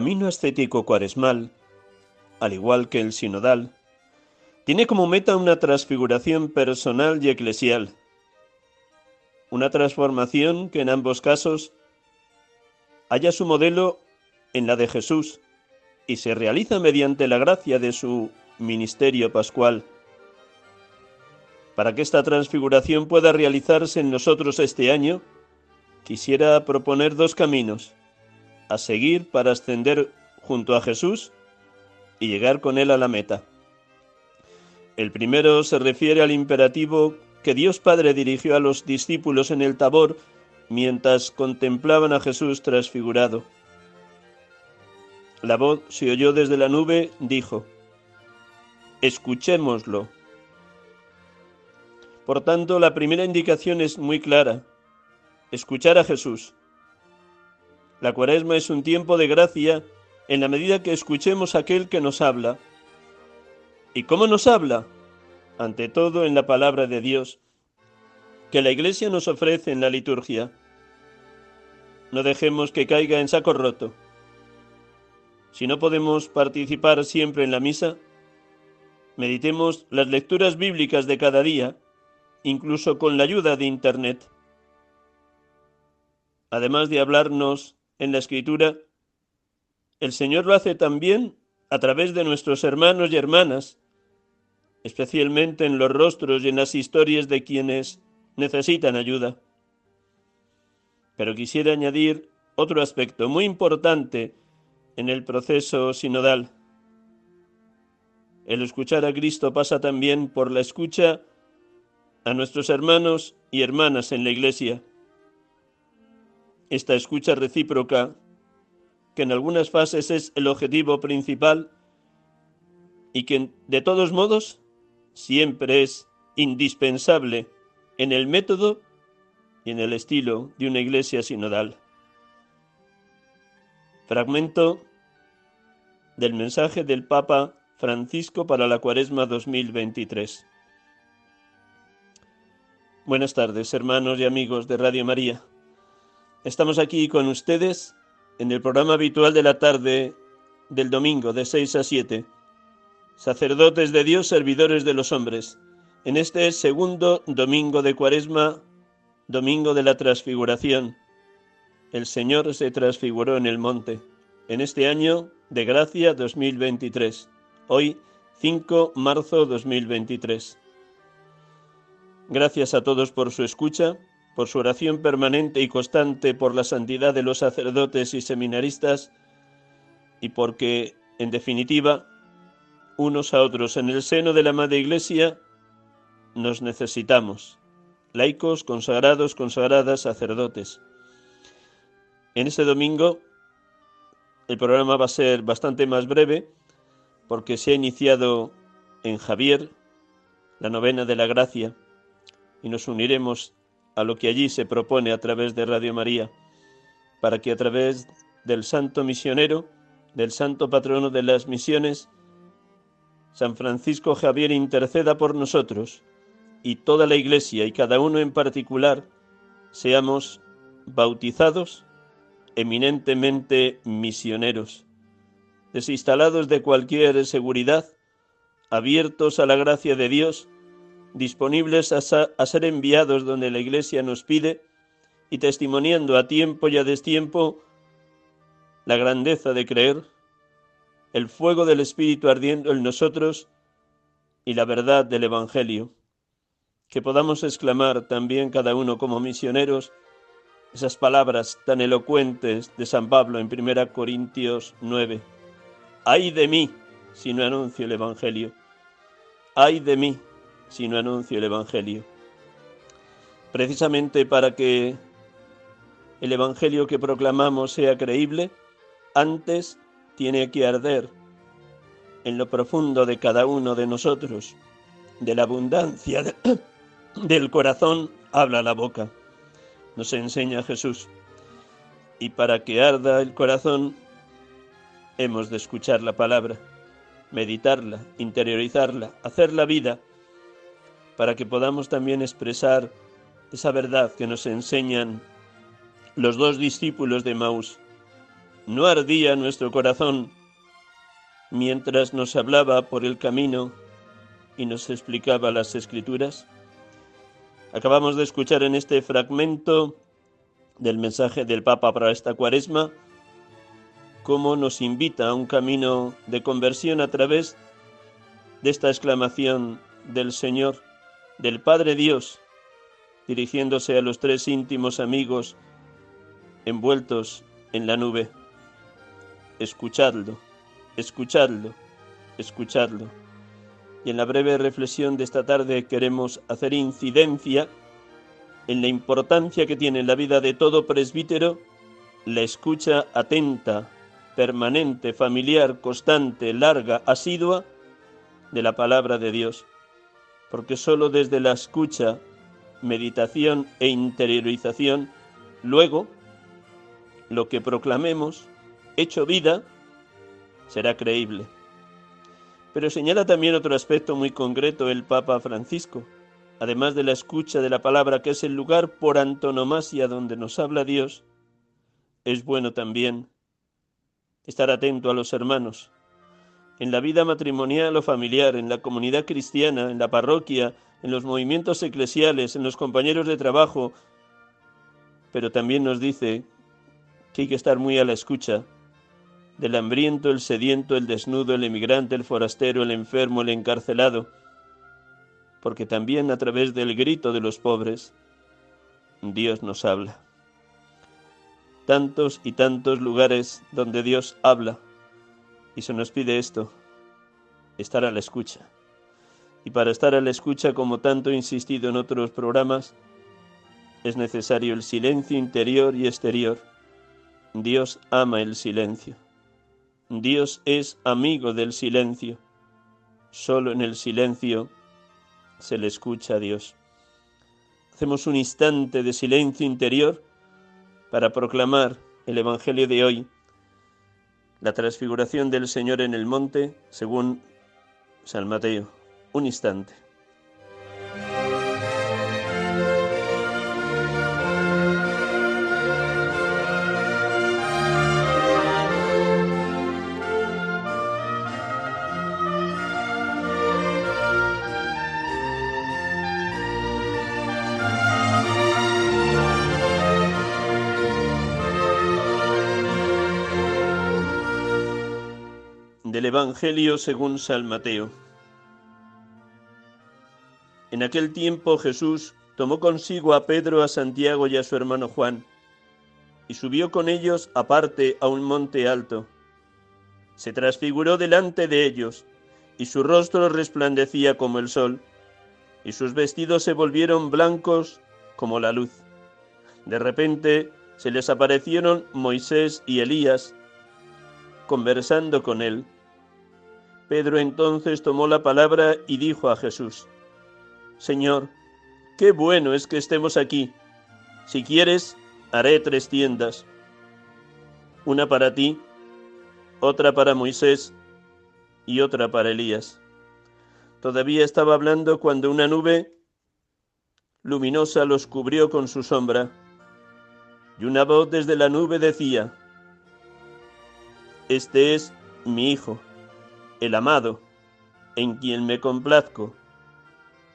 camino ascético cuaresmal, al igual que el sinodal, tiene como meta una transfiguración personal y eclesial, una transformación que en ambos casos haya su modelo en la de Jesús y se realiza mediante la gracia de su ministerio pascual. Para que esta transfiguración pueda realizarse en nosotros este año, quisiera proponer dos caminos a seguir para ascender junto a Jesús y llegar con Él a la meta. El primero se refiere al imperativo que Dios Padre dirigió a los discípulos en el Tabor mientras contemplaban a Jesús transfigurado. La voz se oyó desde la nube, dijo, Escuchémoslo. Por tanto, la primera indicación es muy clara, escuchar a Jesús. La cuaresma es un tiempo de gracia en la medida que escuchemos aquel que nos habla. ¿Y cómo nos habla? Ante todo en la palabra de Dios, que la Iglesia nos ofrece en la liturgia. No dejemos que caiga en saco roto. Si no podemos participar siempre en la misa, meditemos las lecturas bíblicas de cada día, incluso con la ayuda de Internet. Además de hablarnos en la escritura, el Señor lo hace también a través de nuestros hermanos y hermanas, especialmente en los rostros y en las historias de quienes necesitan ayuda. Pero quisiera añadir otro aspecto muy importante en el proceso sinodal. El escuchar a Cristo pasa también por la escucha a nuestros hermanos y hermanas en la Iglesia esta escucha recíproca, que en algunas fases es el objetivo principal y que de todos modos siempre es indispensable en el método y en el estilo de una iglesia sinodal. Fragmento del mensaje del Papa Francisco para la Cuaresma 2023. Buenas tardes, hermanos y amigos de Radio María. Estamos aquí con ustedes en el programa habitual de la tarde del domingo de 6 a 7. Sacerdotes de Dios, servidores de los hombres. En este segundo domingo de Cuaresma, domingo de la transfiguración. El Señor se transfiguró en el monte. En este año de gracia 2023. Hoy 5 marzo 2023. Gracias a todos por su escucha por su oración permanente y constante por la santidad de los sacerdotes y seminaristas, y porque, en definitiva, unos a otros en el seno de la Madre Iglesia, nos necesitamos, laicos, consagrados, consagradas, sacerdotes. En este domingo el programa va a ser bastante más breve porque se ha iniciado en Javier la novena de la gracia y nos uniremos a lo que allí se propone a través de Radio María, para que a través del santo misionero, del santo patrono de las misiones, San Francisco Javier interceda por nosotros y toda la Iglesia y cada uno en particular seamos bautizados eminentemente misioneros, desinstalados de cualquier seguridad, abiertos a la gracia de Dios, disponibles a, ser enviados donde la Iglesia nos pide y testimoniando a tiempo y a destiempo la grandeza de creer, el fuego del Espíritu ardiendo en nosotros y la verdad del Evangelio. Que podamos exclamar también cada uno como misioneros esas palabras tan elocuentes de San Pablo en 1 Corintios 9. Ay de mí si no anuncio el Evangelio. Ay de mí si no anuncio el Evangelio. Precisamente para que el Evangelio que proclamamos sea creíble, antes tiene que arder en lo profundo de cada uno de nosotros. De la abundancia del corazón habla la boca. Nos enseña Jesús. Y para que arda el corazón, hemos de escuchar la palabra, meditarla, interiorizarla, hacerla vida, para que podamos también expresar esa verdad que nos enseñan los dos discípulos de Maús. No ardía nuestro corazón mientras nos hablaba por el camino y nos explicaba las escrituras? Acabamos de escuchar en este fragmento del mensaje del Papa para esta cuaresma cómo nos invita a un camino de conversión a través de esta exclamación del Señor, del Padre Dios, dirigiéndose a los tres íntimos amigos envueltos en la nube. Escuchadlo escuchadlo, escuchadlo. Y en la breve reflexión de esta tarde queremos hacer incidencia en la importancia que tiene en la vida de todo presbítero la escucha atenta, permanente, familiar, constante, larga, asidua de la palabra de Dios. Porque sólo desde la escucha, meditación e interiorización, luego, lo que proclamemos, hecho vida, será creíble. Pero señala también otro aspecto muy concreto el Papa Francisco, además de la escucha de la palabra que es el lugar por antonomasia donde nos habla Dios, es bueno también estar atento a los hermanos. En la vida matrimonial o familiar, en la comunidad cristiana, en la parroquia, en los movimientos eclesiales, en los compañeros de trabajo, pero también nos dice que hay que estar muy a la escucha del hambriento, el sediento, el desnudo, el emigrante, el forastero, el enfermo, el encarcelado, porque también a través del grito de los pobres, Dios nos habla. Tantos y tantos lugares donde Dios habla, y se nos pide esto, estar a la escucha. Y para estar a la escucha, como tanto he insistido en otros programas, es necesario el silencio interior y exterior. Dios ama el silencio. Dios es amigo del silencio. Solo en el silencio se le escucha a Dios. Hacemos un instante de silencio interior para proclamar el Evangelio de hoy, la transfiguración del Señor en el monte, según San Mateo. Un instante. Evangelio según San Mateo. En aquel tiempo Jesús tomó consigo a Pedro, a Santiago y a su hermano Juan, y subió con ellos aparte a un monte alto. Se transfiguró delante de ellos, y su rostro resplandecía como el sol, y sus vestidos se volvieron blancos como la luz. De repente se les aparecieron Moisés y Elías, conversando con él. Pedro entonces tomó la palabra y dijo a Jesús, Señor, qué bueno es que estemos aquí. Si quieres, haré tres tiendas, una para ti, otra para Moisés y otra para Elías. Todavía estaba hablando cuando una nube luminosa los cubrió con su sombra, y una voz desde la nube decía, Este es mi Hijo, el amado, en quien me complazco.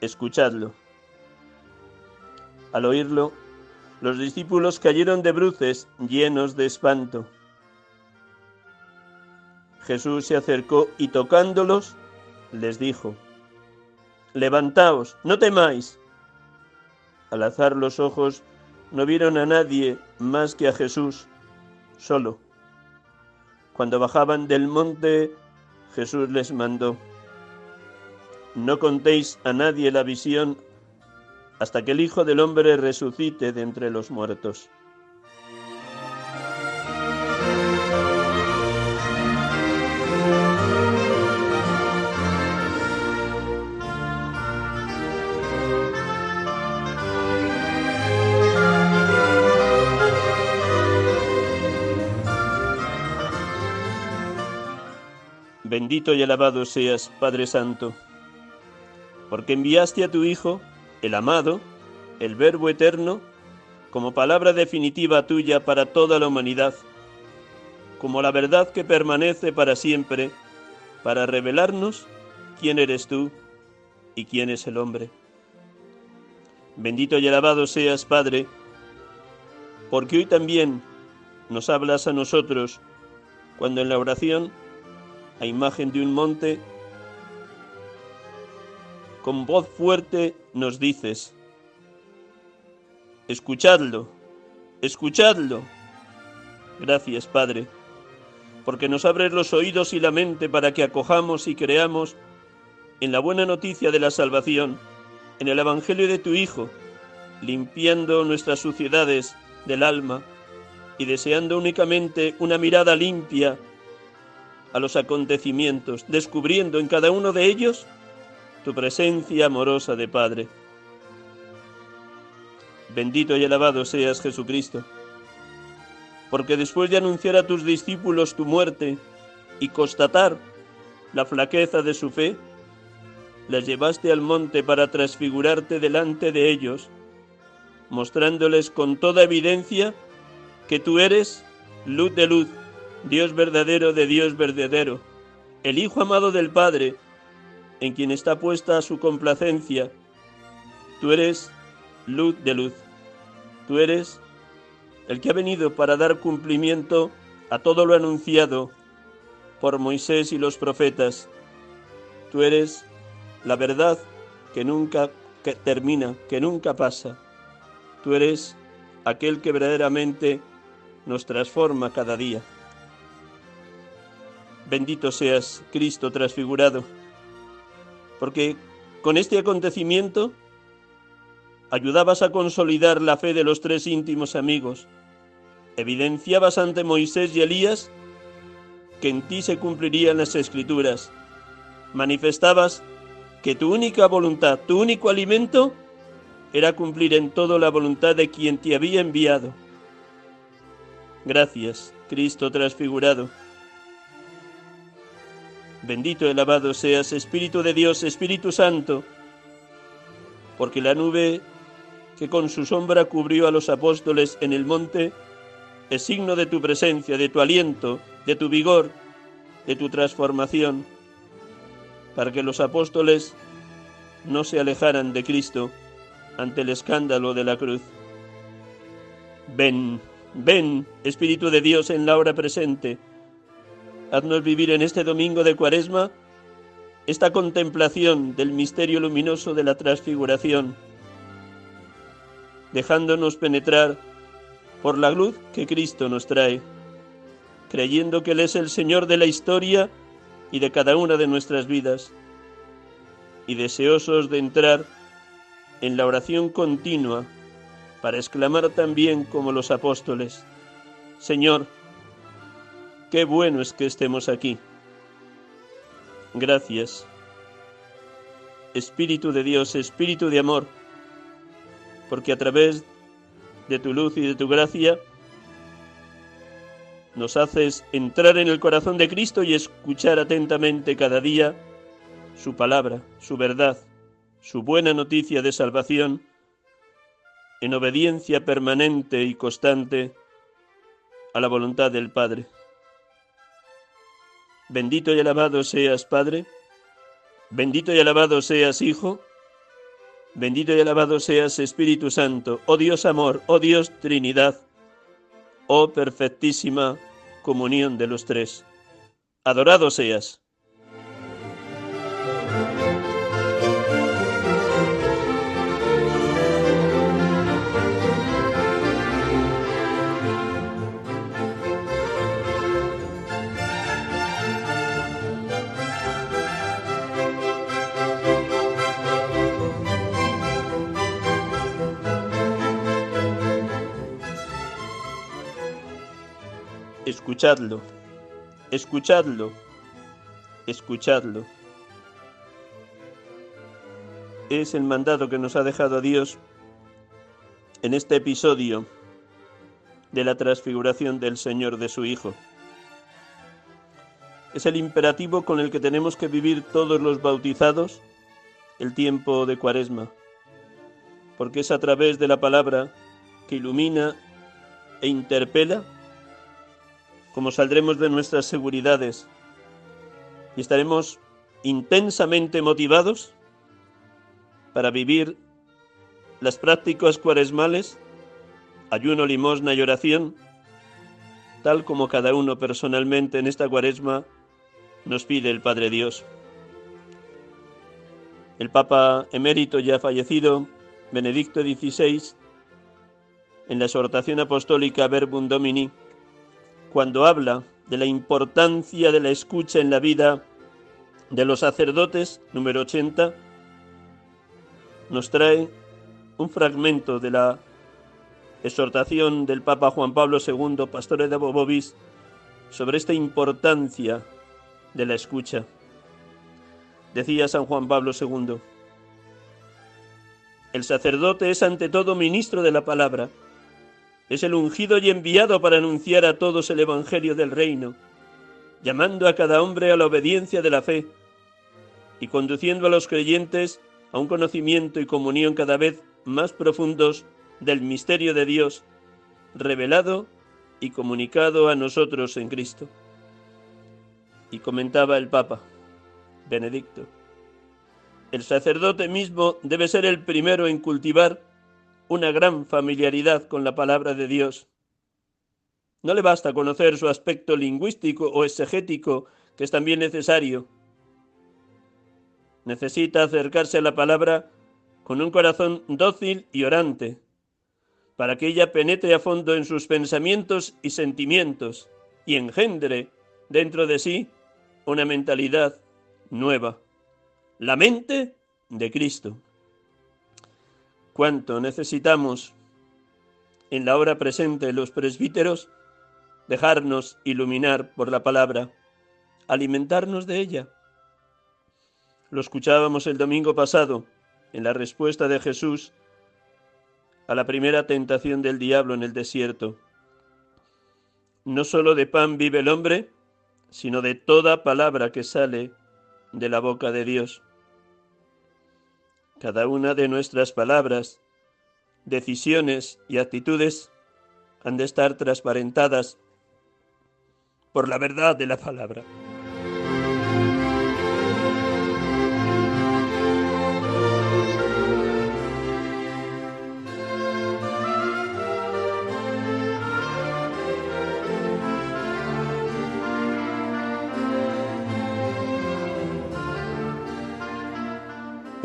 Escuchadlo. Al oírlo, los discípulos cayeron de bruces llenos de espanto. Jesús se acercó y tocándolos, les dijo, Levantaos, no temáis. Al alzar los ojos, no vieron a nadie más que a Jesús, solo. Cuando bajaban del monte, Jesús les mandó, No contéis a nadie la visión hasta que el Hijo del Hombre resucite de entre los muertos. Bendito y alabado seas, Padre Santo, porque enviaste a tu Hijo, el amado, el Verbo eterno, como palabra definitiva tuya para toda la humanidad, como la verdad que permanece para siempre, para revelarnos quién eres tú y quién es el hombre. Bendito y alabado seas, Padre, porque hoy también nos hablas a nosotros cuando en la oración a imagen de un monte, con voz fuerte nos dices, escuchadlo, escuchadlo. Gracias, Padre, porque nos abres los oídos y la mente para que acojamos y creamos en la buena noticia de la salvación, en el Evangelio de tu Hijo, limpiando nuestras suciedades del alma y deseando únicamente una mirada limpia a los acontecimientos, descubriendo en cada uno de ellos tu presencia amorosa de Padre. Bendito y alabado seas Jesucristo, porque después de anunciar a tus discípulos tu muerte y constatar la flaqueza de su fe, las llevaste al monte para transfigurarte delante de ellos, mostrándoles con toda evidencia que tú eres luz de luz Dios verdadero de Dios verdadero, el Hijo amado del Padre, en quien está puesta su complacencia. Tú eres luz de luz. Tú eres el que ha venido para dar cumplimiento a todo lo anunciado por Moisés y los profetas. Tú eres la verdad que nunca termina, que nunca pasa. Tú eres aquel que verdaderamente nos transforma cada día. Bendito seas, Cristo transfigurado, porque con este acontecimiento ayudabas a consolidar la fe de los tres íntimos amigos, evidenciabas ante Moisés y Elías que en ti se cumplirían las escrituras, manifestabas que tu única voluntad, tu único alimento, era cumplir en todo la voluntad de quien te había enviado. Gracias, Cristo transfigurado Bendito y alabado seas, Espíritu de Dios, Espíritu Santo, porque la nube que con su sombra cubrió a los apóstoles en el monte es signo de tu presencia, de tu aliento, de tu vigor, de tu transformación, para que los apóstoles no se alejaran de Cristo ante el escándalo de la cruz. Ven, ven, Espíritu de Dios, en la hora presente, Haznos vivir en este domingo de Cuaresma esta contemplación del misterio luminoso de la transfiguración, dejándonos penetrar por la luz que Cristo nos trae, creyendo que Él es el Señor de la historia y de cada una de nuestras vidas, y deseosos de entrar en la oración continua para exclamar también como los apóstoles, Señor, Qué bueno es que estemos aquí. Gracias. Espíritu de Dios, Espíritu de amor, porque a través de tu luz y de tu gracia nos haces entrar en el corazón de Cristo y escuchar atentamente cada día su palabra, su verdad, su buena noticia de salvación, en obediencia permanente y constante a la voluntad del Padre. Bendito y alabado seas, Padre. Bendito y alabado seas, Hijo. Bendito y alabado seas, Espíritu Santo. Oh Dios amor, oh Dios Trinidad. Oh perfectísima comunión de los tres. Adorado seas. Escuchadlo, escuchadlo, escuchadlo. Es el mandato que nos ha dejado Dios en este episodio de la transfiguración del Señor de su Hijo. Es el imperativo con el que tenemos que vivir todos los bautizados el tiempo de Cuaresma, porque es a través de la palabra que ilumina e interpela como saldremos de nuestras seguridades y estaremos intensamente motivados para vivir las prácticas cuaresmales, ayuno, limosna y oración, tal como cada uno personalmente en esta cuaresma nos pide el Padre Dios. El Papa emérito ya fallecido, Benedicto XVI, en la exhortación apostólica Verbum Domini, cuando habla de la importancia de la escucha en la vida de los sacerdotes, número 80, nos trae un fragmento de la exhortación del Papa Juan Pablo II, Pastore de Bobovis, sobre esta importancia de la escucha. Decía San Juan Pablo II, el sacerdote es ante todo ministro de la palabra, es el ungido y enviado para anunciar a todos el Evangelio del reino, llamando a cada hombre a la obediencia de la fe y conduciendo a los creyentes a un conocimiento y comunión cada vez más profundos del misterio de Dios, revelado y comunicado a nosotros en Cristo. Y comentaba el Papa Benedicto, el sacerdote mismo debe ser el primero en cultivar una gran familiaridad con la palabra de Dios. No le basta conocer su aspecto lingüístico o exegético, que es también necesario. Necesita acercarse a la palabra con un corazón dócil y orante, para que ella penetre a fondo en sus pensamientos y sentimientos y engendre dentro de sí una mentalidad nueva, la mente de Cristo cuánto necesitamos en la hora presente los presbíteros dejarnos iluminar por la palabra, alimentarnos de ella. Lo escuchábamos el domingo pasado en la respuesta de Jesús a la primera tentación del diablo en el desierto. No sólo de pan vive el hombre, sino de toda palabra que sale de la boca de Dios. Cada una de nuestras palabras, decisiones y actitudes han de estar transparentadas por la verdad de la palabra.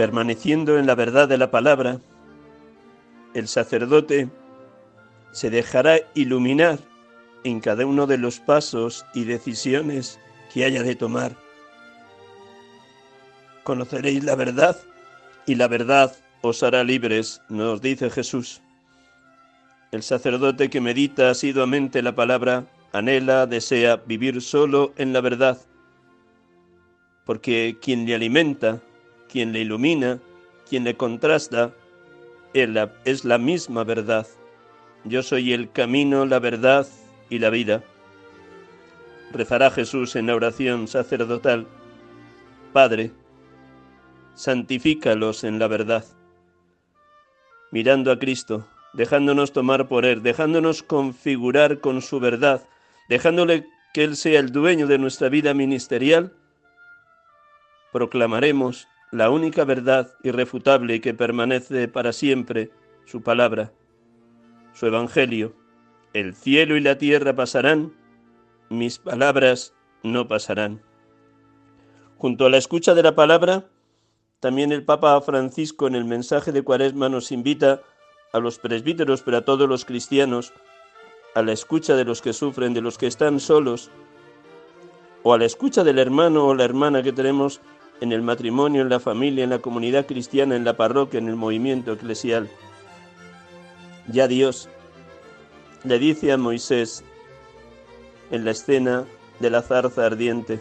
Permaneciendo en la verdad de la palabra, el sacerdote se dejará iluminar en cada uno de los pasos y decisiones que haya de tomar. Conoceréis la verdad y la verdad os hará libres, nos dice Jesús. El sacerdote que medita asiduamente la palabra anhela, desea vivir solo en la verdad, porque quien le alimenta quien le ilumina, quien le contrasta, es la misma verdad. Yo soy el camino, la verdad y la vida. Rezará Jesús en la oración sacerdotal. Padre, santifícalos en la verdad. Mirando a Cristo, dejándonos tomar por Él, dejándonos configurar con su verdad, dejándole que Él sea el dueño de nuestra vida ministerial, proclamaremos la única verdad irrefutable que permanece para siempre, su palabra, su evangelio. El cielo y la tierra pasarán, mis palabras no pasarán. Junto a la escucha de la palabra, también el Papa Francisco en el mensaje de Cuaresma nos invita a los presbíteros, pero a todos los cristianos, a la escucha de los que sufren, de los que están solos, o a la escucha del hermano o la hermana que tenemos en el matrimonio, en la familia, en la comunidad cristiana, en la parroquia, en el movimiento eclesial. Ya Dios le dice a Moisés en la escena de la zarza ardiente,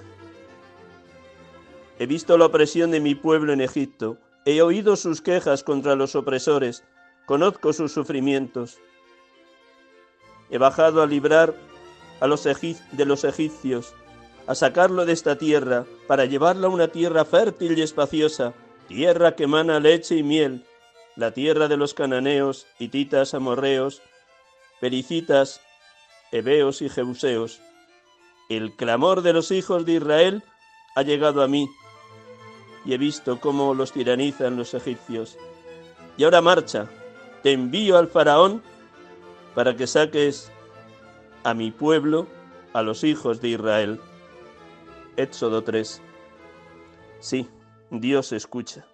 He visto la opresión de mi pueblo en Egipto, he oído sus quejas contra los opresores, conozco sus sufrimientos. He bajado a librar a los de los egipcios, a sacarlo de esta tierra, para llevarlo a una tierra fértil y espaciosa, tierra que emana leche y miel, la tierra de los cananeos, hititas, amorreos, pericitas, heveos y jebuseos. El clamor de los hijos de Israel ha llegado a mí, y he visto cómo los tiranizan los egipcios. Y ahora marcha, te envío al faraón para que saques a mi pueblo, a los hijos de Israel. Éxodo 3. Sí, Dios escucha.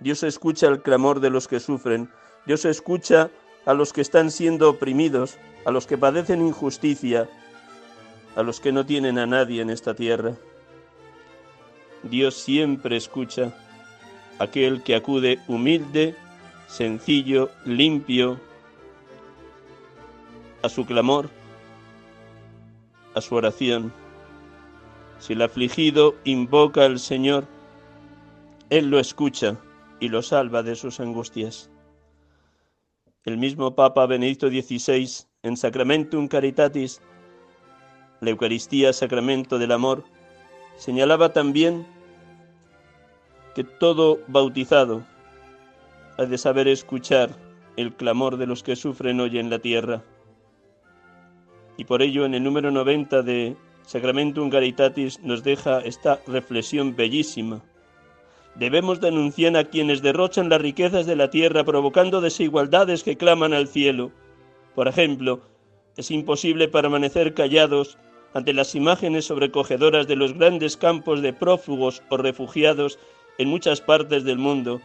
Dios escucha el clamor de los que sufren. Dios escucha a los que están siendo oprimidos, a los que padecen injusticia, a los que no tienen a nadie en esta tierra. Dios siempre escucha aquel que acude humilde, sencillo, limpio, a su clamor, a su oración. Si el afligido invoca al Señor, Él lo escucha y lo salva de sus angustias. El mismo Papa Benedicto XVI, en Sacramentum Caritatis, la Eucaristía, sacramento del amor, señalaba también que todo bautizado ha de saber escuchar el clamor de los que sufren hoy en la tierra. Y por ello en el número 90 de Sacramentum Caritatis nos deja esta reflexión bellísima. Debemos denunciar a quienes derrochan las riquezas de la tierra provocando desigualdades que claman al cielo. Por ejemplo, es imposible permanecer callados ante las imágenes sobrecogedoras de los grandes campos de prófugos o refugiados en muchas partes del mundo,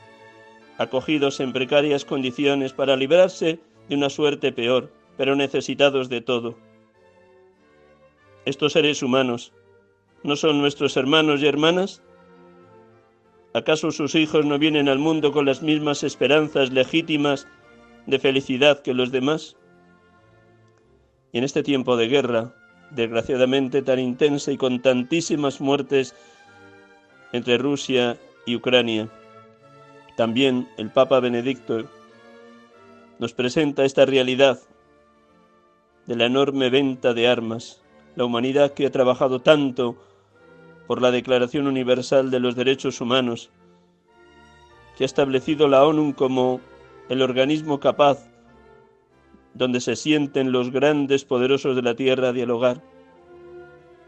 acogidos en precarias condiciones para librarse de una suerte peor, pero necesitados de todo. Estos seres humanos no son nuestros hermanos y hermanas? ¿Acaso sus hijos no vienen al mundo con las mismas esperanzas legítimas de felicidad que los demás? Y en este tiempo de guerra, desgraciadamente tan intensa y con tantísimas muertes entre Rusia y Ucrania. También el Papa Benedicto nos presenta esta realidad de la enorme venta de armas. La humanidad que ha trabajado tanto por la Declaración Universal de los Derechos Humanos, que ha establecido la ONU como el organismo capaz donde se sienten los grandes poderosos de la tierra a dialogar.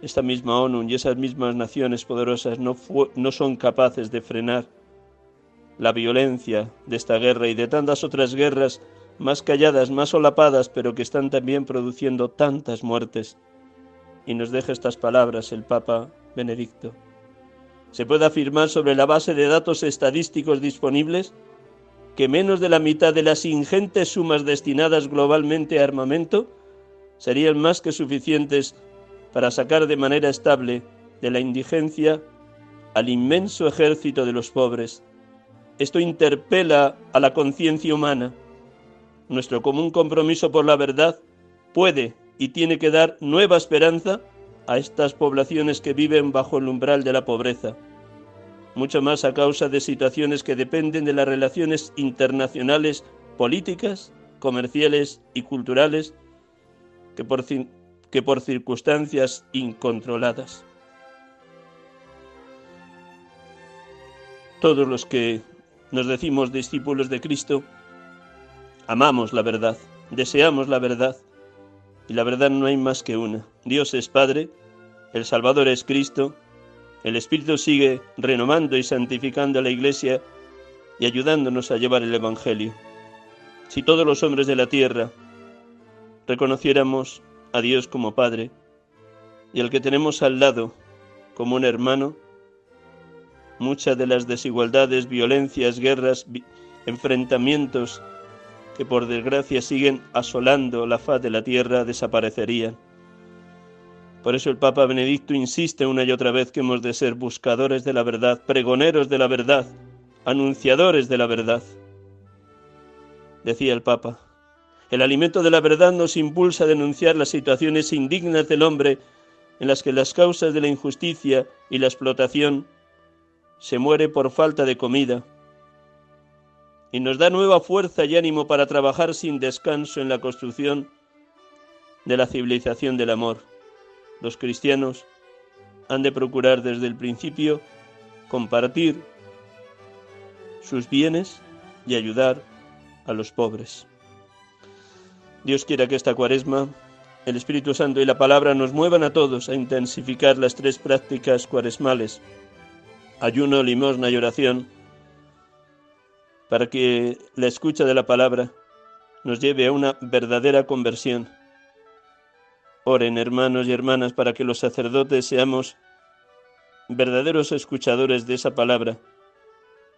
Esta misma ONU y esas mismas naciones poderosas no, no son capaces de frenar la violencia de esta guerra y de tantas otras guerras más calladas, más solapadas, pero que están también produciendo tantas muertes. Y nos deja estas palabras el Papa Benedicto. Se puede afirmar sobre la base de datos estadísticos disponibles que menos de la mitad de las ingentes sumas destinadas globalmente a armamento serían más que suficientes para sacar de manera estable de la indigencia al inmenso ejército de los pobres. Esto interpela a la conciencia humana. Nuestro común compromiso por la verdad puede y tiene que dar nueva esperanza a estas poblaciones que viven bajo el umbral de la pobreza mucho más a causa de situaciones que dependen de las relaciones internacionales políticas, comerciales y culturales que por, circunstancias incontroladas. Todos los que nos decimos discípulos de Cristo, amamos la verdad, deseamos la verdad, y la verdad no hay más que una. Dios es Padre, el Salvador es Cristo, el Espíritu sigue renomando y santificando a la Iglesia y ayudándonos a llevar el Evangelio. Si todos los hombres de la tierra reconociéramos a Dios como Padre y al que tenemos al lado como un hermano, muchas de las desigualdades, violencias, guerras, enfrentamientos que por desgracia siguen asolando la faz de la tierra desaparecerían. Por eso el Papa Benedicto insiste una y otra vez que hemos de ser buscadores de la verdad, pregoneros de la verdad, anunciadores de la verdad. Decía el Papa, el alimento de la verdad nos impulsa a denunciar las situaciones indignas del hombre en las que las causas de la injusticia y la explotación se muere por falta de comida, y nos da nueva fuerza y ánimo para trabajar sin descanso en la construcción de la civilización del amor. Los cristianos han de procurar desde el principio compartir sus bienes y ayudar a los pobres. Dios quiera que esta cuaresma, el Espíritu Santo y la palabra nos muevan a todos a intensificar las tres prácticas cuaresmales, ayuno, limosna y oración, para que la escucha de la palabra nos lleve a una verdadera conversión. Oren, hermanos y hermanas, para que los sacerdotes seamos verdaderos escuchadores de esa palabra,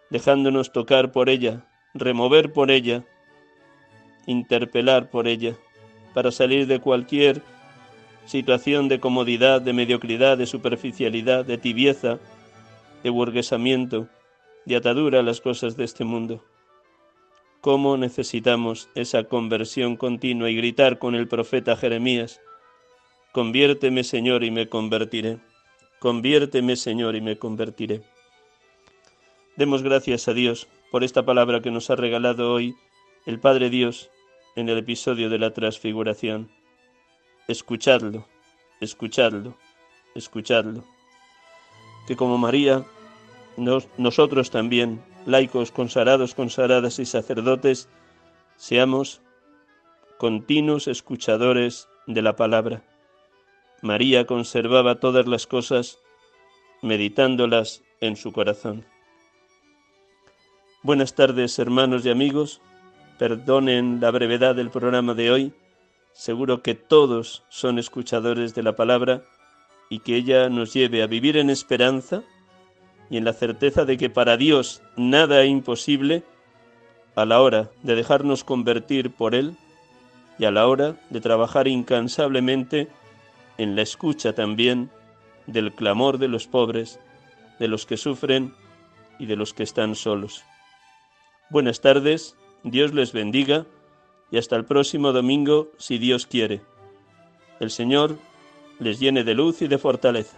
dejándonos tocar por ella, remover por ella, interpelar por ella, para salir de cualquier situación de comodidad, de mediocridad, de superficialidad, de tibieza, de burguesamiento, de atadura a las cosas de este mundo. ¿Cómo necesitamos esa conversión continua y gritar con el profeta Jeremías, Conviérteme Señor y me convertiré, conviérteme Señor y me convertiré. Demos gracias a Dios por esta palabra que nos ha regalado hoy el Padre Dios en el episodio de la transfiguración. Escuchadlo, escuchadlo, escuchadlo. Que como María nosotros también, laicos, consagrados, consagradas y sacerdotes, seamos continuos escuchadores de la palabra. María conservaba todas las cosas meditándolas en su corazón. Buenas tardes, hermanos y amigos. Perdonen la brevedad del programa de hoy. Seguro que todos son escuchadores de la palabra y que ella nos lleve a vivir en esperanza y en la certeza de que para Dios nada es imposible a la hora de dejarnos convertir por Él y a la hora de trabajar incansablemente en la escucha también del clamor de los pobres, de los que sufren y de los que están solos. Buenas tardes, Dios les bendiga y hasta el próximo domingo si Dios quiere. El Señor les llene de luz y de fortaleza.